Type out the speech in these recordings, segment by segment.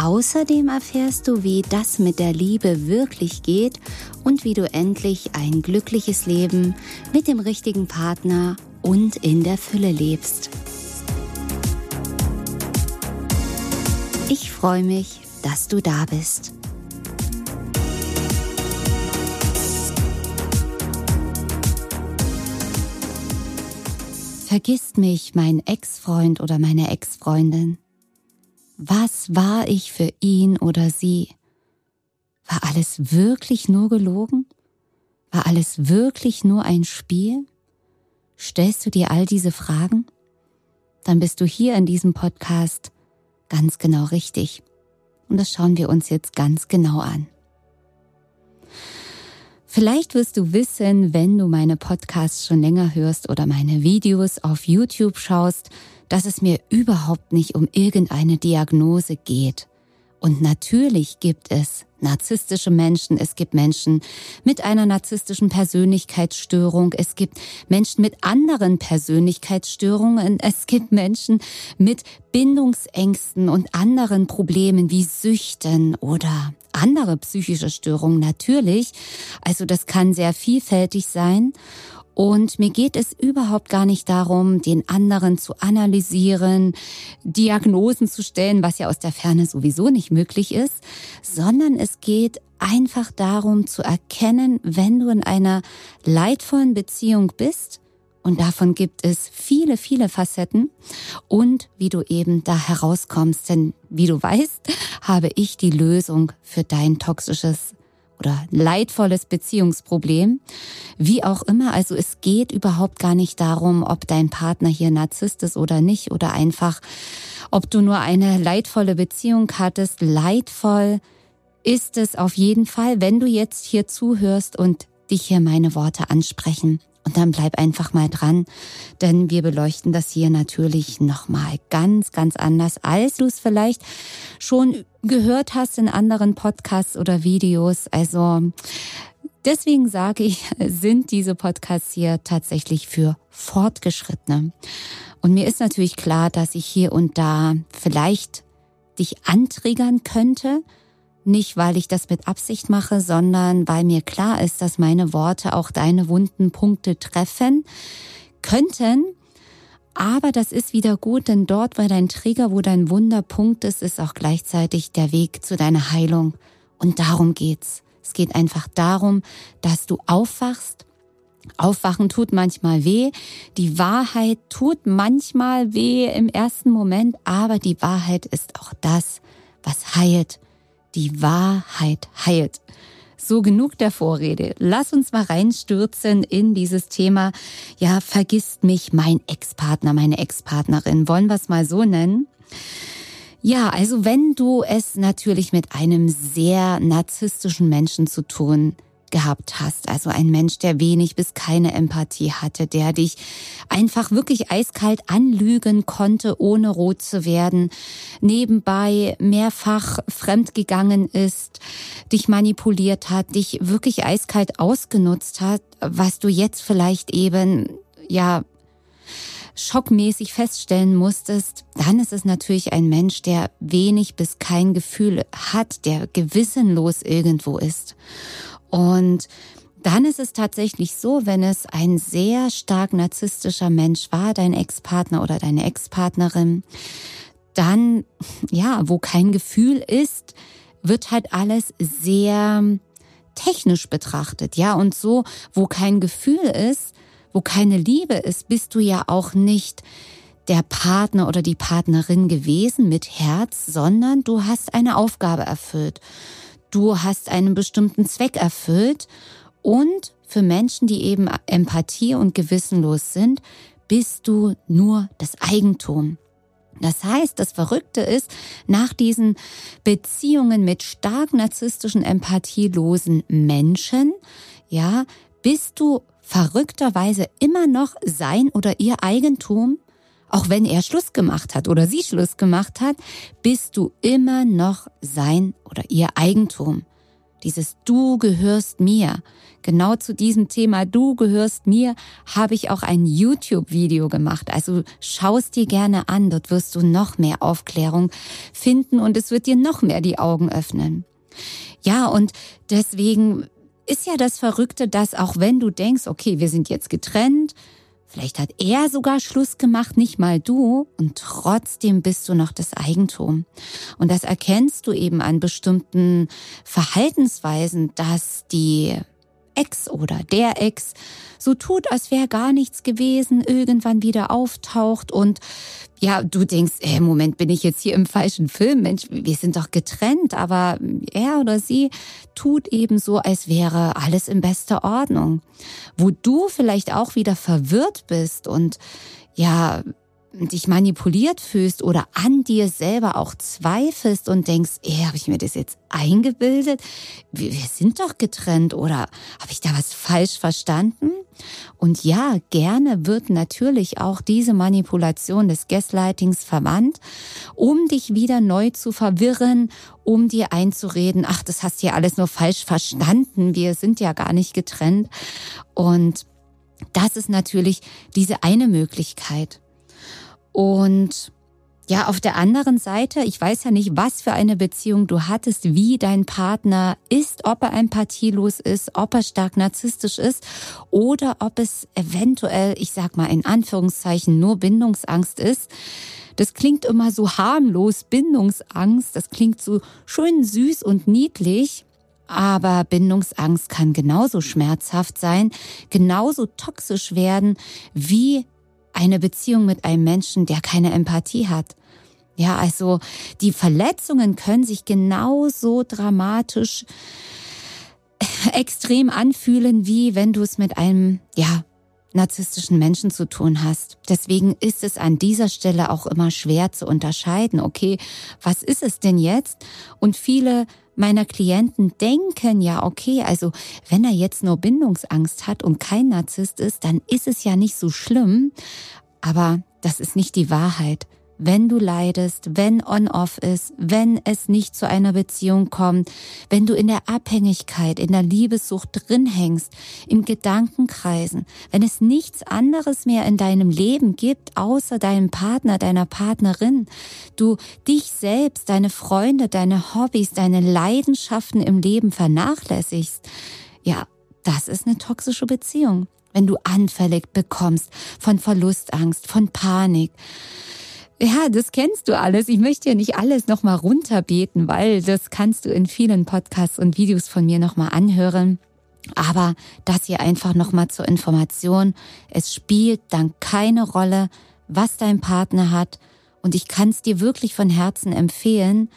Außerdem erfährst du, wie das mit der Liebe wirklich geht und wie du endlich ein glückliches Leben mit dem richtigen Partner und in der Fülle lebst. Ich freue mich, dass du da bist. Vergisst mich mein Ex-Freund oder meine Ex-Freundin? Was war ich für ihn oder sie? War alles wirklich nur gelogen? War alles wirklich nur ein Spiel? Stellst du dir all diese Fragen? Dann bist du hier in diesem Podcast ganz genau richtig. Und das schauen wir uns jetzt ganz genau an. Vielleicht wirst du wissen, wenn du meine Podcasts schon länger hörst oder meine Videos auf YouTube schaust, dass es mir überhaupt nicht um irgendeine Diagnose geht. Und natürlich gibt es narzisstische Menschen, es gibt Menschen mit einer narzisstischen Persönlichkeitsstörung, es gibt Menschen mit anderen Persönlichkeitsstörungen, es gibt Menschen mit Bindungsängsten und anderen Problemen wie Süchten oder andere psychische Störungen natürlich. Also das kann sehr vielfältig sein. Und mir geht es überhaupt gar nicht darum, den anderen zu analysieren, Diagnosen zu stellen, was ja aus der Ferne sowieso nicht möglich ist, sondern es geht einfach darum zu erkennen, wenn du in einer leidvollen Beziehung bist, und davon gibt es viele, viele Facetten und wie du eben da herauskommst. Denn wie du weißt, habe ich die Lösung für dein toxisches oder leidvolles Beziehungsproblem. Wie auch immer, also es geht überhaupt gar nicht darum, ob dein Partner hier Narzisst ist oder nicht oder einfach, ob du nur eine leidvolle Beziehung hattest. Leidvoll ist es auf jeden Fall, wenn du jetzt hier zuhörst und dich hier meine Worte ansprechen. Und dann bleib einfach mal dran, denn wir beleuchten das hier natürlich nochmal ganz, ganz anders, als du es vielleicht schon gehört hast in anderen Podcasts oder Videos. Also deswegen sage ich, sind diese Podcasts hier tatsächlich für Fortgeschrittene. Und mir ist natürlich klar, dass ich hier und da vielleicht dich antriggern könnte, nicht, weil ich das mit Absicht mache, sondern weil mir klar ist, dass meine Worte auch deine wunden Punkte treffen könnten. Aber das ist wieder gut, denn dort, wo dein Trigger, wo dein Wunderpunkt ist, ist auch gleichzeitig der Weg zu deiner Heilung. Und darum geht's. Es geht einfach darum, dass du aufwachst. Aufwachen tut manchmal weh. Die Wahrheit tut manchmal weh im ersten Moment, aber die Wahrheit ist auch das, was heilt die Wahrheit heilt. So genug der Vorrede. Lass uns mal reinstürzen in dieses Thema. Ja, vergisst mich mein Ex-Partner, meine Ex-Partnerin. Wollen wir es mal so nennen? Ja, also wenn du es natürlich mit einem sehr narzisstischen Menschen zu tun gehabt hast. Also ein Mensch, der wenig bis keine Empathie hatte, der dich einfach wirklich eiskalt anlügen konnte, ohne rot zu werden, nebenbei mehrfach fremdgegangen ist, dich manipuliert hat, dich wirklich eiskalt ausgenutzt hat, was du jetzt vielleicht eben, ja, schockmäßig feststellen musstest, dann ist es natürlich ein Mensch, der wenig bis kein Gefühl hat, der gewissenlos irgendwo ist. Und dann ist es tatsächlich so, wenn es ein sehr stark narzisstischer Mensch war, dein Ex-Partner oder deine Ex-Partnerin, dann, ja, wo kein Gefühl ist, wird halt alles sehr technisch betrachtet, ja, und so, wo kein Gefühl ist, wo keine Liebe ist, bist du ja auch nicht der Partner oder die Partnerin gewesen mit Herz, sondern du hast eine Aufgabe erfüllt du hast einen bestimmten Zweck erfüllt und für Menschen, die eben Empathie und gewissenlos sind, bist du nur das Eigentum. Das heißt, das Verrückte ist, nach diesen Beziehungen mit stark narzisstischen, empathielosen Menschen, ja, bist du verrückterweise immer noch sein oder ihr Eigentum, auch wenn er Schluss gemacht hat oder sie Schluss gemacht hat, bist du immer noch sein oder ihr Eigentum. Dieses Du gehörst mir. Genau zu diesem Thema Du gehörst mir habe ich auch ein YouTube-Video gemacht. Also schau es dir gerne an. Dort wirst du noch mehr Aufklärung finden und es wird dir noch mehr die Augen öffnen. Ja, und deswegen ist ja das Verrückte, dass auch wenn du denkst, okay, wir sind jetzt getrennt, Vielleicht hat er sogar Schluss gemacht, nicht mal du, und trotzdem bist du noch das Eigentum. Und das erkennst du eben an bestimmten Verhaltensweisen, dass die Ex oder der Ex so tut, als wäre gar nichts gewesen, irgendwann wieder auftaucht und ja, du denkst, ey, Moment, bin ich jetzt hier im falschen Film? Mensch, wir sind doch getrennt, aber er oder sie tut eben so, als wäre alles in bester Ordnung. Wo du vielleicht auch wieder verwirrt bist und ja, dich manipuliert fühlst oder an dir selber auch zweifelst und denkst, ey, habe ich mir das jetzt eingebildet? Wir, wir sind doch getrennt oder habe ich da was falsch verstanden? Und ja, gerne wird natürlich auch diese Manipulation des Gaslightings verwandt, um dich wieder neu zu verwirren, um dir einzureden, ach, das hast du ja alles nur falsch verstanden, wir sind ja gar nicht getrennt. Und das ist natürlich diese eine Möglichkeit. Und ja, auf der anderen Seite, ich weiß ja nicht, was für eine Beziehung du hattest, wie dein Partner ist, ob er empathielos ist, ob er stark narzisstisch ist oder ob es eventuell, ich sag mal in Anführungszeichen, nur Bindungsangst ist. Das klingt immer so harmlos, Bindungsangst, das klingt so schön süß und niedlich. Aber Bindungsangst kann genauso schmerzhaft sein, genauso toxisch werden wie eine Beziehung mit einem Menschen, der keine Empathie hat. Ja, also die Verletzungen können sich genauso dramatisch extrem anfühlen, wie wenn du es mit einem, ja, narzisstischen Menschen zu tun hast. Deswegen ist es an dieser Stelle auch immer schwer zu unterscheiden, okay, was ist es denn jetzt? Und viele meiner Klienten denken ja, okay, also wenn er jetzt nur Bindungsangst hat und kein Narzisst ist, dann ist es ja nicht so schlimm. Aber das ist nicht die Wahrheit wenn du leidest, wenn on-off ist, wenn es nicht zu einer Beziehung kommt, wenn du in der Abhängigkeit, in der Liebessucht drin hängst, im Gedankenkreisen, wenn es nichts anderes mehr in deinem Leben gibt, außer deinem Partner, deiner Partnerin, du dich selbst, deine Freunde, deine Hobbys, deine Leidenschaften im Leben vernachlässigst, ja, das ist eine toxische Beziehung. Wenn du anfällig bekommst von Verlustangst, von Panik, ja, das kennst du alles. Ich möchte ja nicht alles nochmal runterbeten, weil das kannst du in vielen Podcasts und Videos von mir nochmal anhören. Aber das hier einfach nochmal zur Information. Es spielt dann keine Rolle, was dein Partner hat. Und ich kann es dir wirklich von Herzen empfehlen.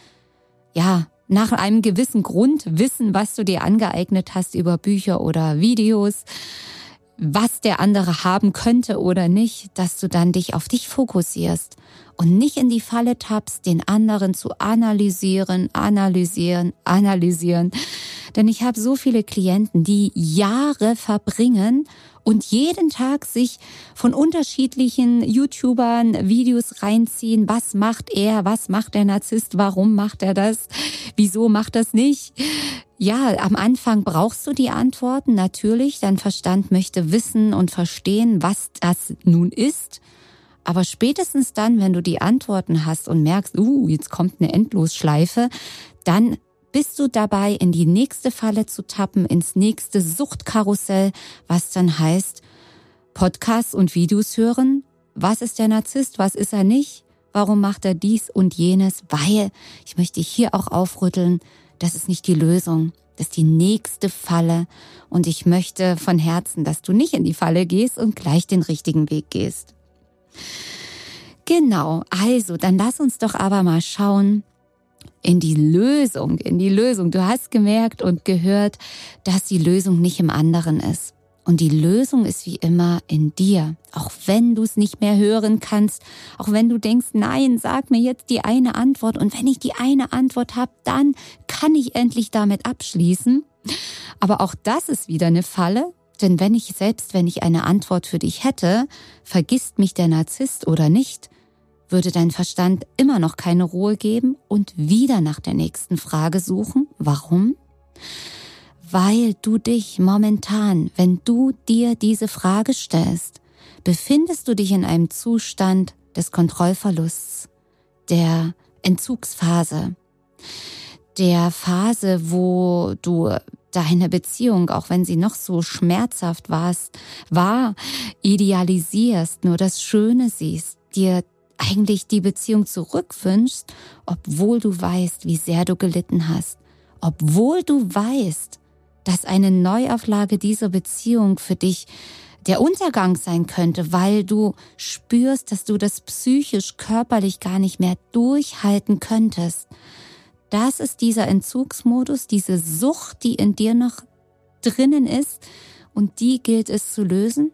Ja, nach einem gewissen Grund wissen, was du dir angeeignet hast über Bücher oder Videos was der andere haben könnte oder nicht, dass du dann dich auf dich fokussierst und nicht in die Falle tappst, den anderen zu analysieren, analysieren, analysieren. Denn ich habe so viele Klienten, die Jahre verbringen und jeden Tag sich von unterschiedlichen YouTubern Videos reinziehen. Was macht er? Was macht der Narzisst? Warum macht er das? Wieso macht das nicht? Ja, am Anfang brauchst du die Antworten, natürlich. Dein Verstand möchte wissen und verstehen, was das nun ist. Aber spätestens dann, wenn du die Antworten hast und merkst, uh, jetzt kommt eine Endlosschleife, dann bist du dabei, in die nächste Falle zu tappen, ins nächste Suchtkarussell, was dann heißt, Podcasts und Videos hören. Was ist der Narzisst? Was ist er nicht? Warum macht er dies und jenes? Weil, ich möchte hier auch aufrütteln, das ist nicht die Lösung. Das ist die nächste Falle. Und ich möchte von Herzen, dass du nicht in die Falle gehst und gleich den richtigen Weg gehst. Genau, also dann lass uns doch aber mal schauen in die Lösung, in die Lösung. Du hast gemerkt und gehört, dass die Lösung nicht im anderen ist. Und die Lösung ist wie immer in dir. Auch wenn du es nicht mehr hören kannst, auch wenn du denkst, nein, sag mir jetzt die eine Antwort. Und wenn ich die eine Antwort habe, dann kann ich endlich damit abschließen. Aber auch das ist wieder eine Falle. Denn wenn ich selbst, wenn ich eine Antwort für dich hätte, vergisst mich der Narzisst oder nicht, würde dein Verstand immer noch keine Ruhe geben und wieder nach der nächsten Frage suchen. Warum? weil du dich momentan, wenn du dir diese Frage stellst, befindest du dich in einem Zustand des Kontrollverlusts, der Entzugsphase, der Phase, wo du deine Beziehung, auch wenn sie noch so schmerzhaft warst, war, idealisierst, nur das Schöne siehst, dir eigentlich die Beziehung zurückwünschst, obwohl du weißt, wie sehr du gelitten hast, obwohl du weißt, dass eine Neuauflage dieser Beziehung für dich der Untergang sein könnte, weil du spürst, dass du das psychisch, körperlich gar nicht mehr durchhalten könntest. Das ist dieser Entzugsmodus, diese Sucht, die in dir noch drinnen ist und die gilt es zu lösen.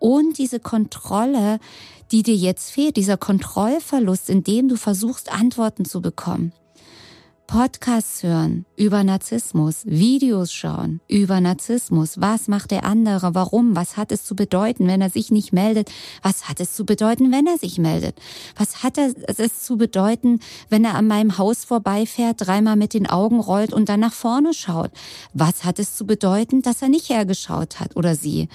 Und diese Kontrolle, die dir jetzt fehlt, dieser Kontrollverlust, in dem du versuchst, Antworten zu bekommen. Podcasts hören über Narzissmus, Videos schauen über Narzissmus. Was macht der andere? Warum? Was hat es zu bedeuten, wenn er sich nicht meldet? Was hat es zu bedeuten, wenn er sich meldet? Was hat es zu bedeuten, wenn er an meinem Haus vorbeifährt, dreimal mit den Augen rollt und dann nach vorne schaut? Was hat es zu bedeuten, dass er nicht hergeschaut hat oder sie?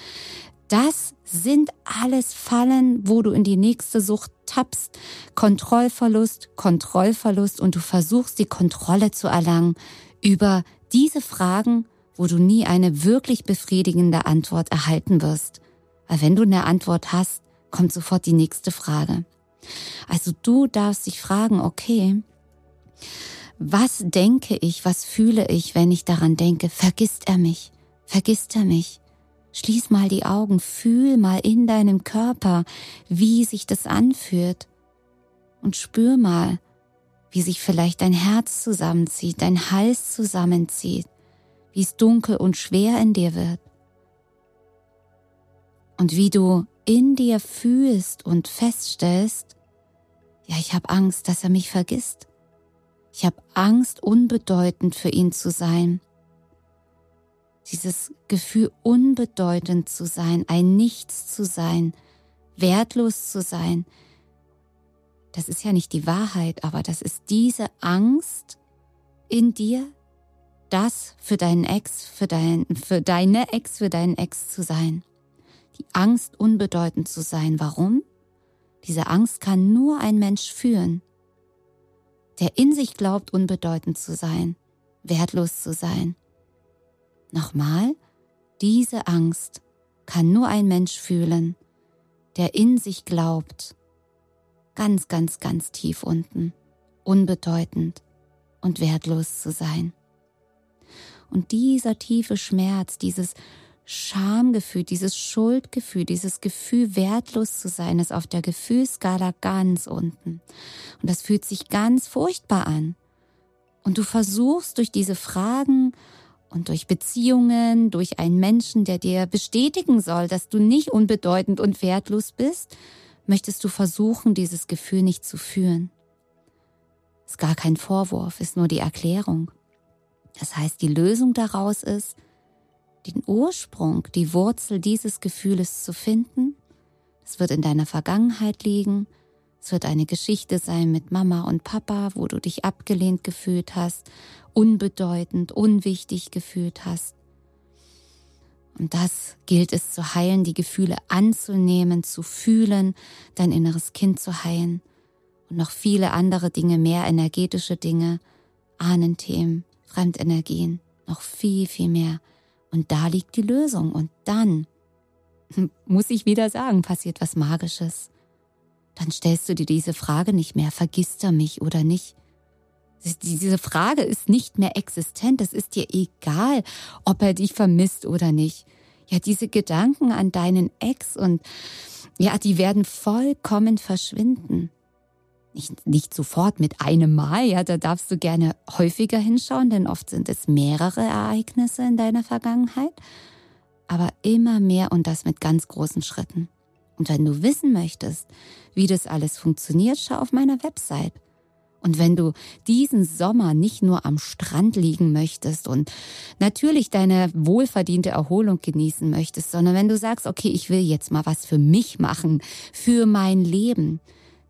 Das sind alles Fallen, wo du in die nächste Sucht tappst. Kontrollverlust, Kontrollverlust und du versuchst die Kontrolle zu erlangen über diese Fragen, wo du nie eine wirklich befriedigende Antwort erhalten wirst. Weil wenn du eine Antwort hast, kommt sofort die nächste Frage. Also du darfst dich fragen, okay, was denke ich, was fühle ich, wenn ich daran denke, vergisst er mich, vergisst er mich? Schließ mal die Augen, fühl mal in deinem Körper, wie sich das anfühlt. Und spür mal, wie sich vielleicht dein Herz zusammenzieht, dein Hals zusammenzieht, wie es dunkel und schwer in dir wird. Und wie du in dir fühlst und feststellst, ja, ich habe Angst, dass er mich vergisst. Ich habe Angst, unbedeutend für ihn zu sein dieses Gefühl, unbedeutend zu sein, ein Nichts zu sein, wertlos zu sein, das ist ja nicht die Wahrheit, aber das ist diese Angst in dir, das für deinen Ex, für, dein, für deine Ex, für deinen Ex zu sein. Die Angst, unbedeutend zu sein. Warum? Diese Angst kann nur ein Mensch fühlen, der in sich glaubt, unbedeutend zu sein, wertlos zu sein. Nochmal, diese Angst kann nur ein Mensch fühlen, der in sich glaubt, ganz, ganz, ganz tief unten, unbedeutend und wertlos zu sein. Und dieser tiefe Schmerz, dieses Schamgefühl, dieses Schuldgefühl, dieses Gefühl, wertlos zu sein, ist auf der Gefühlsskala ganz unten. Und das fühlt sich ganz furchtbar an. Und du versuchst durch diese Fragen und durch Beziehungen, durch einen Menschen, der dir bestätigen soll, dass du nicht unbedeutend und wertlos bist, möchtest du versuchen, dieses Gefühl nicht zu fühlen. Ist gar kein Vorwurf, ist nur die Erklärung. Das heißt, die Lösung daraus ist, den Ursprung, die Wurzel dieses Gefühles zu finden. Es wird in deiner Vergangenheit liegen. Es wird eine Geschichte sein mit Mama und Papa, wo du dich abgelehnt gefühlt hast unbedeutend, unwichtig gefühlt hast. Und das gilt es zu heilen, die Gefühle anzunehmen, zu fühlen, dein inneres Kind zu heilen und noch viele andere Dinge mehr, energetische Dinge, Ahnenthemen, Fremdenergien, noch viel, viel mehr. Und da liegt die Lösung. Und dann, muss ich wieder sagen, passiert was Magisches. Dann stellst du dir diese Frage nicht mehr, vergisst er mich oder nicht, diese Frage ist nicht mehr existent. Es ist dir egal, ob er dich vermisst oder nicht. Ja, diese Gedanken an deinen Ex und ja, die werden vollkommen verschwinden. Nicht, nicht sofort mit einem Mal, ja, da darfst du gerne häufiger hinschauen, denn oft sind es mehrere Ereignisse in deiner Vergangenheit. aber immer mehr und das mit ganz großen Schritten. Und wenn du wissen möchtest, wie das alles funktioniert, schau auf meiner Website. Und wenn du diesen Sommer nicht nur am Strand liegen möchtest und natürlich deine wohlverdiente Erholung genießen möchtest, sondern wenn du sagst, okay, ich will jetzt mal was für mich machen, für mein Leben,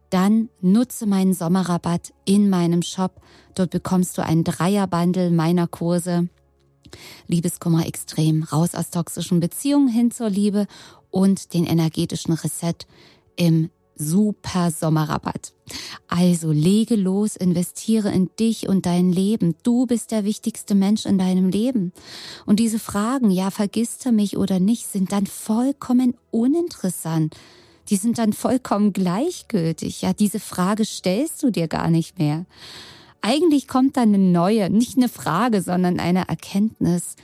dann nutze meinen Sommerrabatt in meinem Shop. Dort bekommst du ein Dreierbundle meiner Kurse. Liebeskummer extrem, raus aus toxischen Beziehungen hin zur Liebe und den energetischen Reset im super Sommerrabatt. Also lege los, investiere in dich und dein Leben. Du bist der wichtigste Mensch in deinem Leben. Und diese Fragen, ja, vergisst er mich oder nicht, sind dann vollkommen uninteressant. Die sind dann vollkommen gleichgültig. Ja, diese Frage stellst du dir gar nicht mehr. Eigentlich kommt dann eine neue, nicht eine Frage, sondern eine Erkenntnis.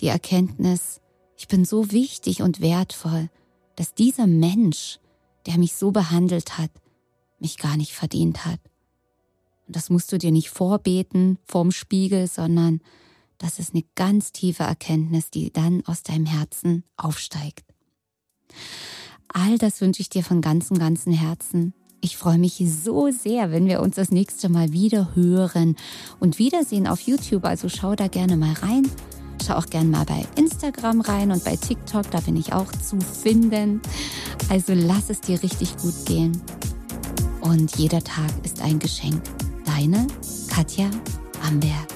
Die Erkenntnis, ich bin so wichtig und wertvoll, dass dieser Mensch, der mich so behandelt hat, mich gar nicht verdient hat. Und das musst du dir nicht vorbeten vorm Spiegel, sondern das ist eine ganz tiefe Erkenntnis, die dann aus deinem Herzen aufsteigt. All das wünsche ich dir von ganzem, ganzem Herzen. Ich freue mich so sehr, wenn wir uns das nächste Mal wieder hören und wiedersehen auf YouTube. Also schau da gerne mal rein. Schau auch gerne mal bei Instagram rein und bei TikTok, da bin ich auch zu finden. Also lass es dir richtig gut gehen. Und jeder Tag ist ein Geschenk. Deine Katja Amberg.